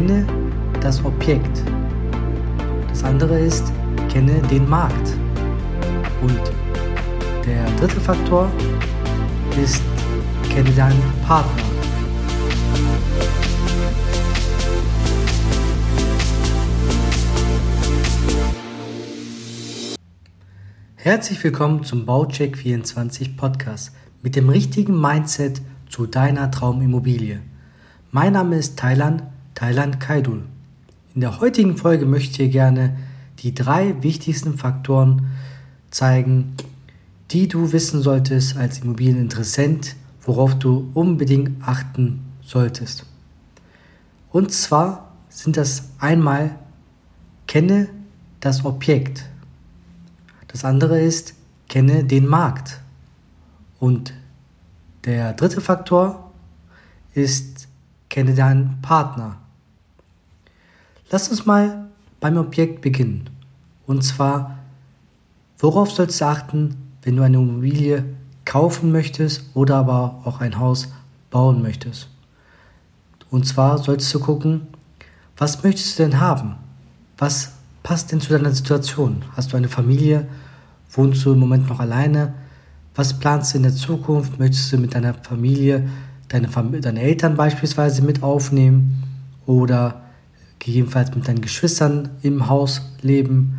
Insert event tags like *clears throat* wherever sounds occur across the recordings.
kenne das Objekt. Das andere ist, kenne den Markt. Und der dritte Faktor ist, kenne deinen Partner. Herzlich willkommen zum Baucheck 24 Podcast mit dem richtigen Mindset zu deiner Traumimmobilie. Mein Name ist Thailand, Thailand Kaidul. In der heutigen Folge möchte ich dir gerne die drei wichtigsten Faktoren zeigen, die du wissen solltest als Immobilieninteressent, worauf du unbedingt achten solltest. Und zwar sind das einmal, kenne das Objekt. Das andere ist, kenne den Markt. Und der dritte Faktor ist, kenne deinen Partner. Lass uns mal beim Objekt beginnen. Und zwar, worauf sollst du achten, wenn du eine Immobilie kaufen möchtest oder aber auch ein Haus bauen möchtest? Und zwar solltest du gucken, was möchtest du denn haben? Was passt denn zu deiner Situation? Hast du eine Familie? Wohnst du im Moment noch alleine? Was planst du in der Zukunft? Möchtest du mit deiner Familie deine, Fam deine Eltern beispielsweise mit aufnehmen oder gegebenenfalls mit deinen Geschwistern im Haus leben?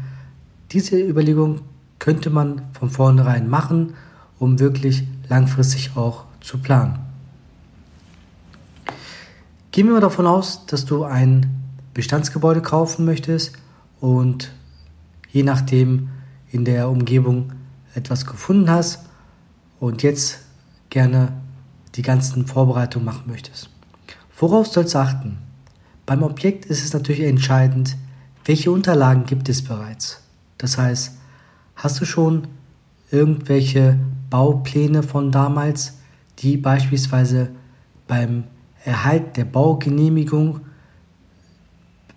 Diese Überlegung könnte man von vornherein machen, um wirklich langfristig auch zu planen. Gehen wir mal davon aus, dass du ein Bestandsgebäude kaufen möchtest und je nachdem in der Umgebung etwas gefunden hast und jetzt gerne die ganzen Vorbereitungen machen möchtest. Worauf sollst du achten? Beim Objekt ist es natürlich entscheidend, welche Unterlagen gibt es bereits. Das heißt, hast du schon irgendwelche Baupläne von damals, die beispielsweise beim Erhalt der Baugenehmigung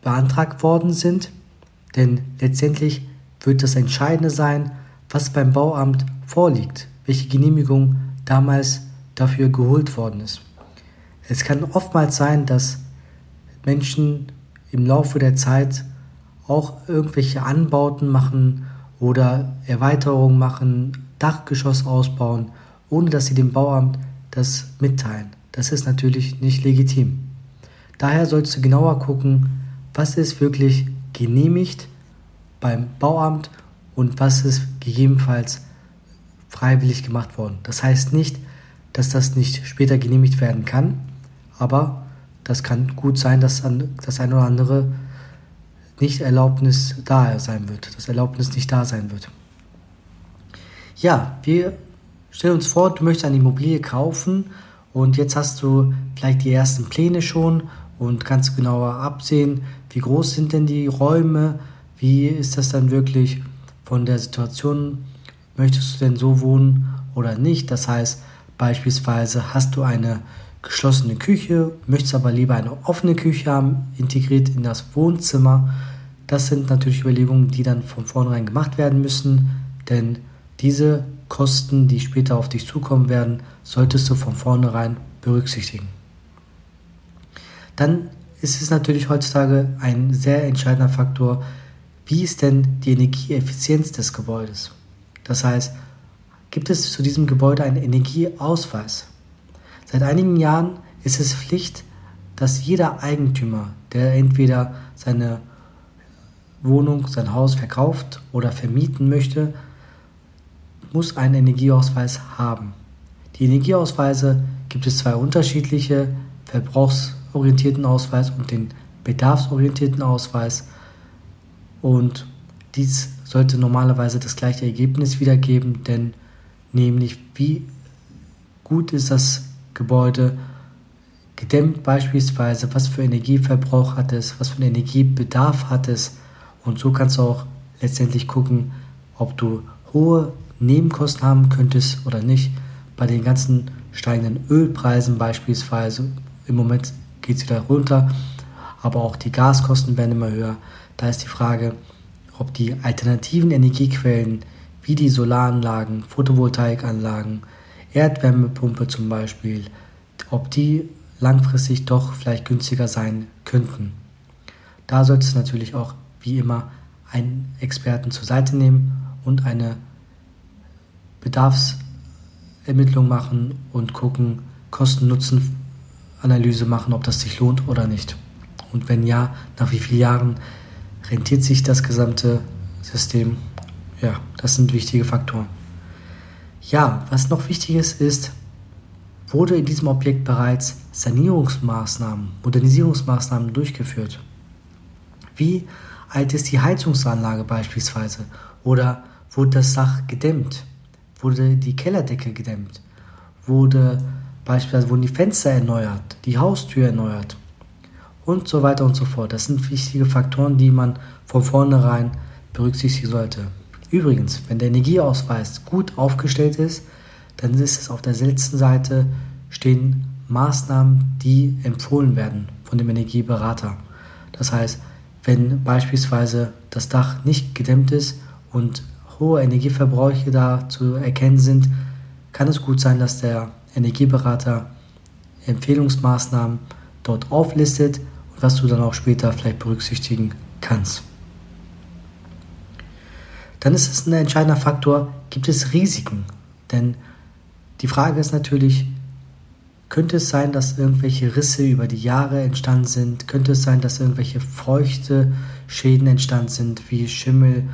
beantragt worden sind? Denn letztendlich wird das Entscheidende sein, was beim Bauamt vorliegt, welche Genehmigung damals dafür geholt worden ist. Es kann oftmals sein, dass Menschen im Laufe der Zeit auch irgendwelche Anbauten machen oder Erweiterungen machen, Dachgeschoss ausbauen, ohne dass sie dem Bauamt das mitteilen. Das ist natürlich nicht legitim. Daher sollst du genauer gucken, was ist wirklich genehmigt beim Bauamt und was ist gegebenenfalls freiwillig gemacht worden. Das heißt nicht, dass das nicht später genehmigt werden kann, aber das kann gut sein, dass das ein oder andere nicht Erlaubnis da sein wird, dass Erlaubnis nicht da sein wird. Ja, wir stellen uns vor, du möchtest eine Immobilie kaufen und jetzt hast du vielleicht die ersten Pläne schon und kannst genauer absehen, wie groß sind denn die Räume, wie ist das dann wirklich von der Situation, möchtest du denn so wohnen oder nicht? Das heißt, Beispielsweise hast du eine geschlossene Küche, möchtest aber lieber eine offene Küche haben, integriert in das Wohnzimmer. Das sind natürlich Überlegungen, die dann von vornherein gemacht werden müssen, denn diese Kosten, die später auf dich zukommen werden, solltest du von vornherein berücksichtigen. Dann ist es natürlich heutzutage ein sehr entscheidender Faktor, wie ist denn die Energieeffizienz des Gebäudes? Das heißt, gibt es zu diesem Gebäude einen Energieausweis. Seit einigen Jahren ist es Pflicht, dass jeder Eigentümer, der entweder seine Wohnung, sein Haus verkauft oder vermieten möchte, muss einen Energieausweis haben. Die Energieausweise gibt es zwei unterschiedliche, verbrauchsorientierten Ausweis und den bedarfsorientierten Ausweis. Und dies sollte normalerweise das gleiche Ergebnis wiedergeben, denn nämlich wie gut ist das Gebäude gedämmt beispielsweise, was für Energieverbrauch hat es, was für Energiebedarf hat es und so kannst du auch letztendlich gucken, ob du hohe Nebenkosten haben könntest oder nicht. Bei den ganzen steigenden Ölpreisen beispielsweise, im Moment geht es wieder runter, aber auch die Gaskosten werden immer höher. Da ist die Frage, ob die alternativen Energiequellen wie die Solaranlagen, Photovoltaikanlagen, Erdwärmepumpe zum Beispiel, ob die langfristig doch vielleicht günstiger sein könnten. Da solltest du natürlich auch wie immer einen Experten zur Seite nehmen und eine Bedarfsermittlung machen und gucken, Kosten-Nutzen-Analyse machen, ob das sich lohnt oder nicht. Und wenn ja, nach wie vielen Jahren rentiert sich das gesamte System? Ja, das sind wichtige Faktoren. Ja, was noch wichtig ist, ist, wurde in diesem Objekt bereits Sanierungsmaßnahmen, Modernisierungsmaßnahmen durchgeführt? Wie alt ist die Heizungsanlage beispielsweise? Oder wurde das Dach gedämmt? Wurde die Kellerdecke gedämmt? Wurde beispielsweise wurden die Fenster erneuert, die Haustür erneuert und so weiter und so fort. Das sind wichtige Faktoren, die man von vornherein berücksichtigen sollte. Übrigens, wenn der Energieausweis gut aufgestellt ist, dann ist es auf der letzten Seite stehen Maßnahmen, die empfohlen werden von dem Energieberater. Das heißt, wenn beispielsweise das Dach nicht gedämmt ist und hohe Energieverbräuche da zu erkennen sind, kann es gut sein, dass der Energieberater Empfehlungsmaßnahmen dort auflistet und was du dann auch später vielleicht berücksichtigen kannst. Dann ist es ein entscheidender Faktor, gibt es Risiken? Denn die Frage ist natürlich, könnte es sein, dass irgendwelche Risse über die Jahre entstanden sind? Könnte es sein, dass irgendwelche feuchte Schäden entstanden sind, wie Schimmel?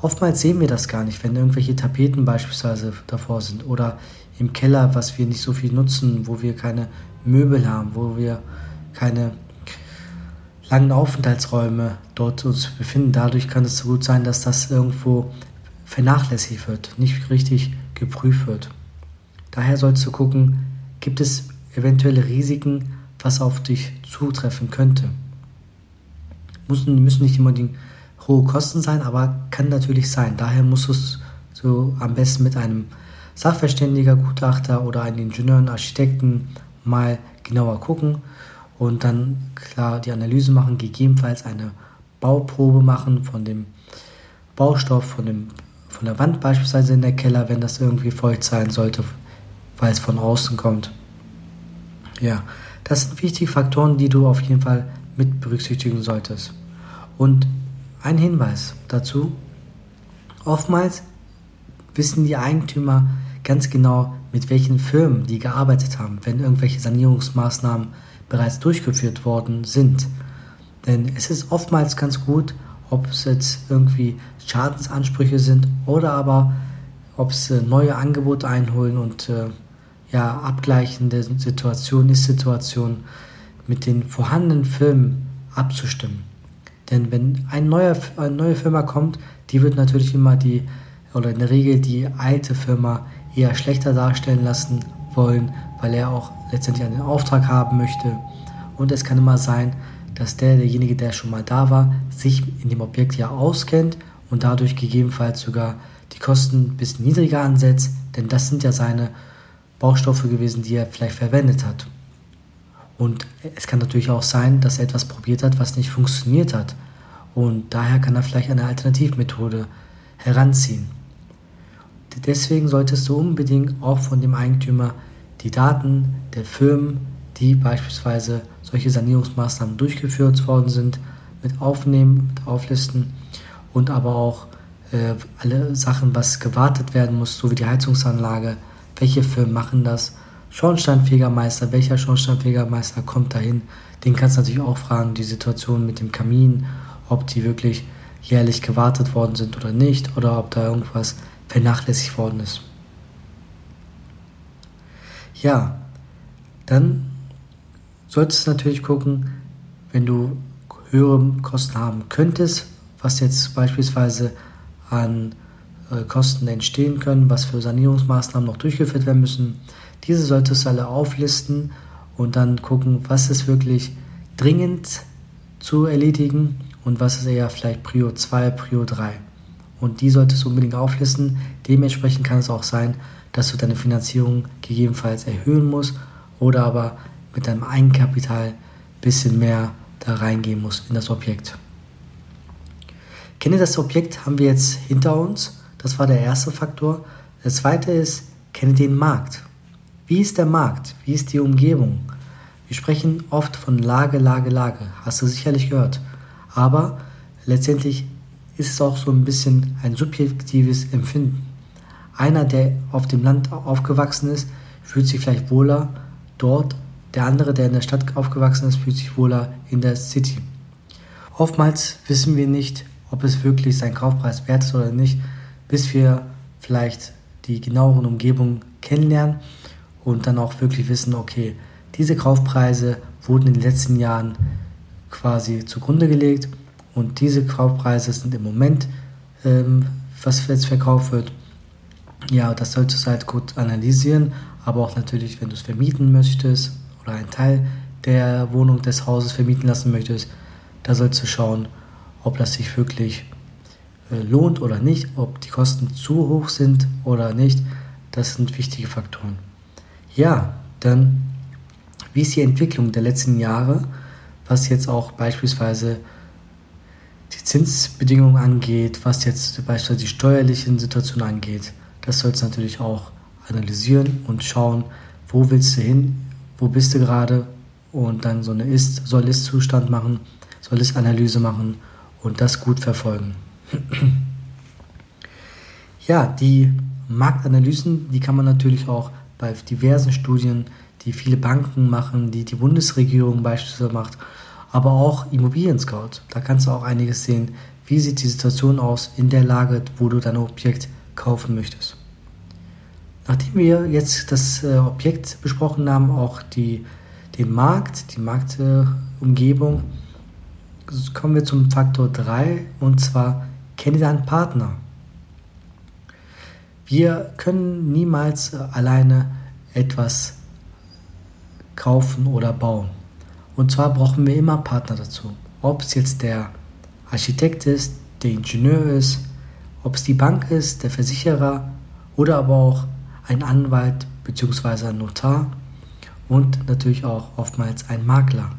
Oftmals sehen wir das gar nicht, wenn irgendwelche Tapeten beispielsweise davor sind oder im Keller, was wir nicht so viel nutzen, wo wir keine Möbel haben, wo wir keine langen Aufenthaltsräume dort uns befinden. Dadurch kann es so gut sein, dass das irgendwo vernachlässigt wird, nicht richtig geprüft wird. Daher sollst du gucken, gibt es eventuelle Risiken, was auf dich zutreffen könnte. Müssen, müssen nicht immer die hohe Kosten sein, aber kann natürlich sein. Daher musst du es so am besten mit einem Sachverständiger, Gutachter oder einem Ingenieur, Architekten mal genauer gucken und dann klar die Analyse machen, gegebenenfalls eine Bauprobe machen von dem Baustoff, von, dem, von der Wand beispielsweise in der Keller, wenn das irgendwie feucht sein sollte, weil es von außen kommt. Ja, das sind wichtige Faktoren, die du auf jeden Fall mit berücksichtigen solltest. Und ein Hinweis dazu, oftmals wissen die Eigentümer ganz genau, mit welchen Firmen die gearbeitet haben, wenn irgendwelche Sanierungsmaßnahmen bereits durchgeführt worden sind. Denn es ist oftmals ganz gut, ob es jetzt irgendwie Schadensansprüche sind oder aber ob es äh, neue Angebote einholen und äh, ja, abgleichen der Situation, Ist-Situation mit den vorhandenen Firmen abzustimmen. Denn wenn ein neuer, eine neue Firma kommt, die wird natürlich immer die, oder in der Regel die alte Firma eher schlechter darstellen lassen wollen, weil er auch letztendlich einen Auftrag haben möchte. Und es kann immer sein, dass der, derjenige, der schon mal da war, sich in dem Objekt ja auskennt und dadurch gegebenenfalls sogar die Kosten ein bisschen niedriger ansetzt, denn das sind ja seine Baustoffe gewesen, die er vielleicht verwendet hat. Und es kann natürlich auch sein, dass er etwas probiert hat, was nicht funktioniert hat. Und daher kann er vielleicht eine Alternativmethode heranziehen. Deswegen solltest du unbedingt auch von dem Eigentümer die Daten der Firmen, die beispielsweise solche Sanierungsmaßnahmen durchgeführt worden sind, mit aufnehmen, mit auflisten und aber auch äh, alle Sachen, was gewartet werden muss, so wie die Heizungsanlage, welche Firmen machen das, Schornsteinfegermeister, welcher Schornsteinfegermeister kommt dahin, den kannst du natürlich auch fragen, die Situation mit dem Kamin, ob die wirklich jährlich gewartet worden sind oder nicht, oder ob da irgendwas vernachlässigt worden ist. Ja, dann solltest du natürlich gucken, wenn du höhere Kosten haben könntest, was jetzt beispielsweise an äh, Kosten entstehen können, was für Sanierungsmaßnahmen noch durchgeführt werden müssen. Diese solltest du alle auflisten und dann gucken, was ist wirklich dringend zu erledigen und was ist eher vielleicht Prio 2, Prio 3. Und die solltest du unbedingt auflisten. Dementsprechend kann es auch sein, dass du deine Finanzierung gegebenenfalls erhöhen musst oder aber mit deinem Eigenkapital ein bisschen mehr da reingehen musst in das Objekt. Kenne das Objekt haben wir jetzt hinter uns das war der erste Faktor. Der zweite ist, kenne den Markt. Wie ist der Markt? Wie ist die Umgebung? Wir sprechen oft von Lage, Lage, Lage. Hast du sicherlich gehört. Aber letztendlich ist es auch so ein bisschen ein subjektives Empfinden. Einer, der auf dem Land aufgewachsen ist, fühlt sich vielleicht wohler dort. Der andere, der in der Stadt aufgewachsen ist, fühlt sich wohler in der City. Oftmals wissen wir nicht, ob es wirklich sein Kaufpreis wert ist oder nicht, bis wir vielleicht die genaueren Umgebungen kennenlernen und dann auch wirklich wissen, okay, diese Kaufpreise wurden in den letzten Jahren quasi zugrunde gelegt und diese Kaufpreise sind im Moment, ähm, was jetzt verkauft wird. Ja, das solltest du halt gut analysieren, aber auch natürlich, wenn du es vermieten möchtest oder einen Teil der Wohnung des Hauses vermieten lassen möchtest, da sollst du schauen, ob das sich wirklich äh, lohnt oder nicht, ob die Kosten zu hoch sind oder nicht. Das sind wichtige Faktoren. Ja, dann, wie ist die Entwicklung der letzten Jahre, was jetzt auch beispielsweise die Zinsbedingungen angeht, was jetzt beispielsweise die steuerlichen Situationen angeht. Das sollst du natürlich auch analysieren und schauen, wo willst du hin, wo bist du gerade und dann so eine Ist-, Soll-Ist-Zustand machen, Soll-Ist-Analyse machen und das gut verfolgen. *clears throat* ja, die Marktanalysen, die kann man natürlich auch bei diversen Studien, die viele Banken machen, die die Bundesregierung beispielsweise macht, aber auch Immobilien Scout. Da kannst du auch einiges sehen. Wie sieht die Situation aus in der Lage, wo du dein Objekt kaufen möchtest? Nachdem wir jetzt das äh, Objekt besprochen haben, auch die, den Markt, die Marktumgebung, kommen wir zum Faktor 3 und zwar kenne deinen Partner. Wir können niemals alleine etwas kaufen oder bauen. Und zwar brauchen wir immer Partner dazu. Ob es jetzt der Architekt ist, der Ingenieur ist, ob es die Bank ist, der Versicherer oder aber auch ein Anwalt bzw. ein Notar und natürlich auch oftmals ein Makler.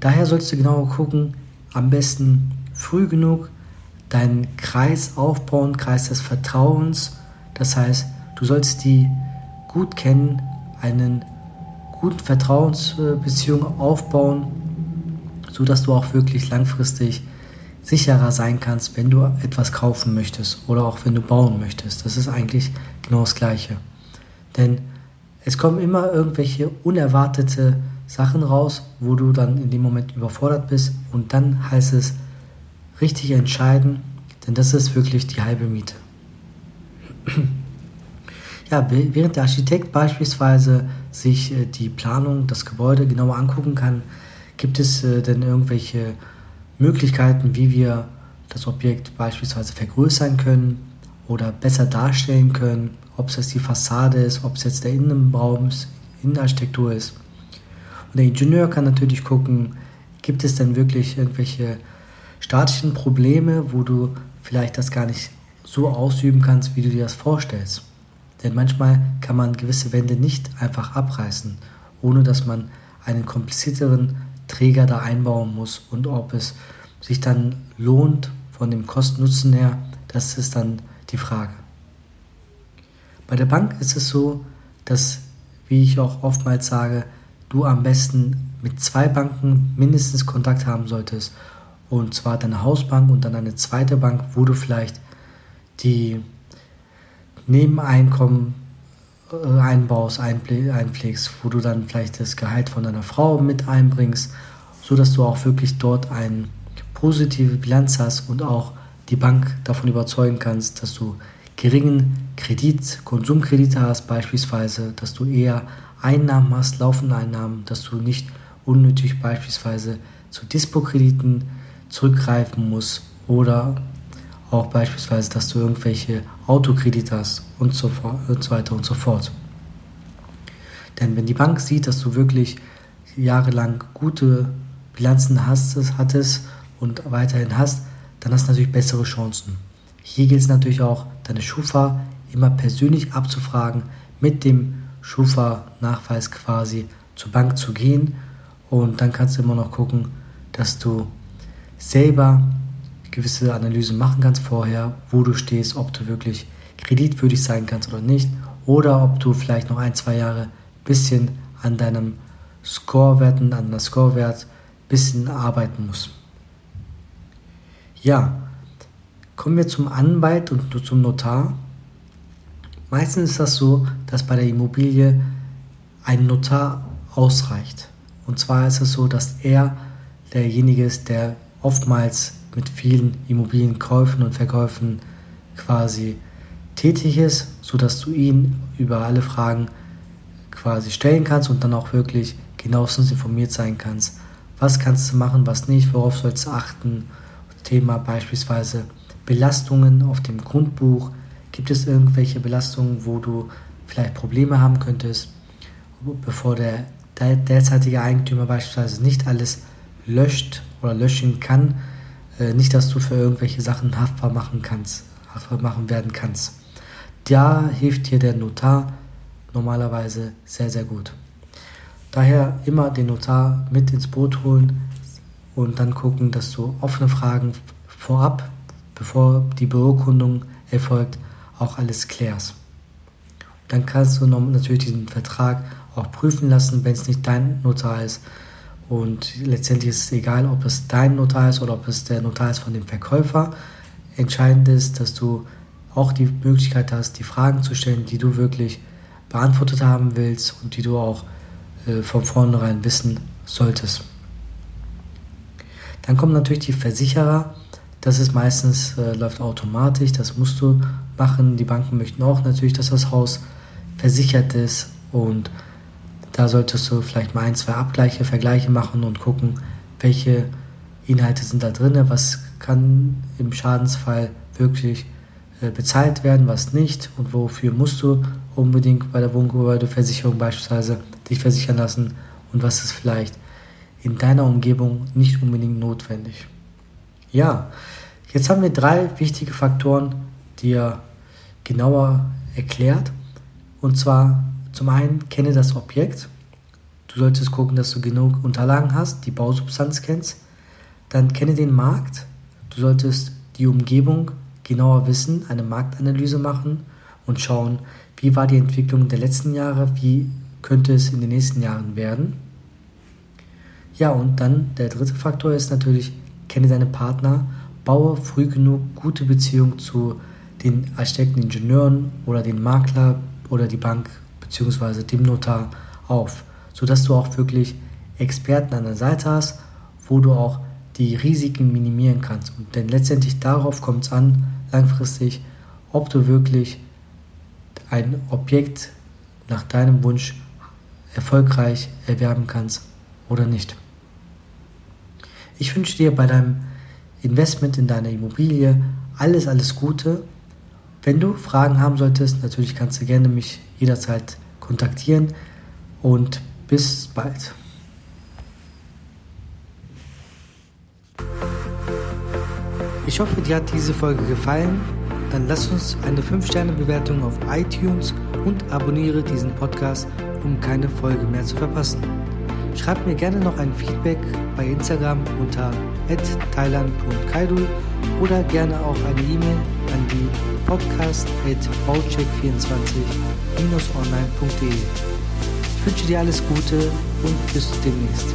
Daher sollst du genau gucken, am besten früh genug deinen Kreis aufbauen, Kreis des Vertrauens. Das heißt, du sollst die gut kennen, einen guten Vertrauensbeziehung aufbauen, sodass du auch wirklich langfristig sicherer sein kannst, wenn du etwas kaufen möchtest oder auch wenn du bauen möchtest. Das ist eigentlich genau das Gleiche. Denn es kommen immer irgendwelche unerwartete Sachen raus, wo du dann in dem Moment überfordert bist und dann heißt es, richtig entscheiden, denn das ist wirklich die halbe Miete. *clears throat* Ja, während der Architekt beispielsweise sich äh, die Planung, das Gebäude genauer angucken kann, gibt es äh, denn irgendwelche Möglichkeiten, wie wir das Objekt beispielsweise vergrößern können oder besser darstellen können, ob es jetzt die Fassade ist, ob es jetzt der Innenraum Innenarchitektur ist. Und der Ingenieur kann natürlich gucken, gibt es denn wirklich irgendwelche statischen Probleme, wo du vielleicht das gar nicht so ausüben kannst, wie du dir das vorstellst. Denn manchmal kann man gewisse Wände nicht einfach abreißen, ohne dass man einen komplizierteren Träger da einbauen muss und ob es sich dann lohnt von dem Kosten-Nutzen her, das ist dann die Frage. Bei der Bank ist es so, dass, wie ich auch oftmals sage, du am besten mit zwei Banken mindestens Kontakt haben solltest und zwar deine Hausbank und dann eine zweite Bank, wo du vielleicht die Nebeneinkommen einbaust, einpflegst, wo du dann vielleicht das Gehalt von deiner Frau mit einbringst, sodass du auch wirklich dort eine positive Bilanz hast und auch die Bank davon überzeugen kannst, dass du geringen Kredit, Konsumkredite hast beispielsweise, dass du eher Einnahmen hast, laufende Einnahmen, dass du nicht unnötig beispielsweise zu Dispo-Krediten zurückgreifen muss oder auch beispielsweise, dass du irgendwelche Autokredite hast und so, und so weiter und so fort. Denn wenn die Bank sieht, dass du wirklich jahrelang gute Bilanzen hast, hattest und weiterhin hast, dann hast du natürlich bessere Chancen. Hier gilt es natürlich auch, deine Schufa immer persönlich abzufragen, mit dem Schufa-Nachweis quasi zur Bank zu gehen und dann kannst du immer noch gucken, dass du selber gewisse Analysen machen kannst vorher, wo du stehst, ob du wirklich kreditwürdig sein kannst oder nicht, oder ob du vielleicht noch ein, zwei Jahre bisschen an deinem Scorewerten, an der Scorewert bisschen arbeiten musst. Ja, kommen wir zum Anwalt und zum Notar. Meistens ist das so, dass bei der Immobilie ein Notar ausreicht. Und zwar ist es so, dass er derjenige ist, der oftmals mit vielen Immobilienkäufen und Verkäufen quasi tätig ist, sodass du ihn über alle Fragen quasi stellen kannst und dann auch wirklich genauestens informiert sein kannst. Was kannst du machen, was nicht, worauf sollst du achten? Thema beispielsweise Belastungen auf dem Grundbuch. Gibt es irgendwelche Belastungen, wo du vielleicht Probleme haben könntest, bevor der derzeitige Eigentümer beispielsweise nicht alles löscht oder löschen kann? Äh, nicht, dass du für irgendwelche Sachen haftbar machen kannst, haftbar machen werden kannst. Da hilft dir der Notar normalerweise sehr, sehr gut. Daher immer den Notar mit ins Boot holen und dann gucken, dass du offene Fragen vorab, bevor die Beurkundung erfolgt, auch alles klärst. Dann kannst du natürlich diesen Vertrag auch prüfen lassen, wenn es nicht dein Notar ist. Und letztendlich ist es egal, ob es dein Notar ist oder ob es der Notar ist von dem Verkäufer. Entscheidend ist, dass du auch die Möglichkeit hast, die Fragen zu stellen, die du wirklich beantwortet haben willst und die du auch äh, von vornherein wissen solltest. Dann kommen natürlich die Versicherer. Das ist meistens, äh, läuft automatisch, das musst du machen. Die Banken möchten auch natürlich, dass das Haus versichert ist und da solltest du vielleicht mal ein, zwei Abgleiche, Vergleiche machen und gucken, welche Inhalte sind da drin, was kann im Schadensfall wirklich äh, bezahlt werden, was nicht und wofür musst du unbedingt bei der Wohngebäudeversicherung beispielsweise dich versichern lassen und was ist vielleicht in deiner Umgebung nicht unbedingt notwendig. Ja, jetzt haben wir drei wichtige Faktoren dir genauer erklärt. Und zwar zum einen kenne das Objekt. Du solltest gucken, dass du genug Unterlagen hast, die Bausubstanz kennst. Dann kenne den Markt. Du solltest die Umgebung genauer wissen, eine Marktanalyse machen und schauen, wie war die Entwicklung der letzten Jahre, wie könnte es in den nächsten Jahren werden. Ja, und dann der dritte Faktor ist natürlich, kenne deine Partner, baue früh genug gute Beziehungen zu den Architekten, Ingenieuren oder den Makler oder die Bank bzw. dem Notar auf, sodass du auch wirklich Experten an der Seite hast, wo du auch die Risiken minimieren kannst. Und denn letztendlich darauf kommt es an, langfristig, ob du wirklich ein Objekt nach deinem Wunsch erfolgreich erwerben kannst oder nicht. Ich wünsche dir bei deinem Investment in deine Immobilie alles, alles Gute. Wenn du Fragen haben solltest, natürlich kannst du gerne mich jederzeit kontaktieren und bis bald. Ich hoffe, dir hat diese Folge gefallen. Dann lass uns eine 5-Sterne-Bewertung auf iTunes und abonniere diesen Podcast, um keine Folge mehr zu verpassen. Schreib mir gerne noch ein Feedback bei Instagram unter thailand.kaidu oder gerne auch eine E-Mail an die podcast.baucheck24-online.de. Ich wünsche dir alles Gute und bis demnächst.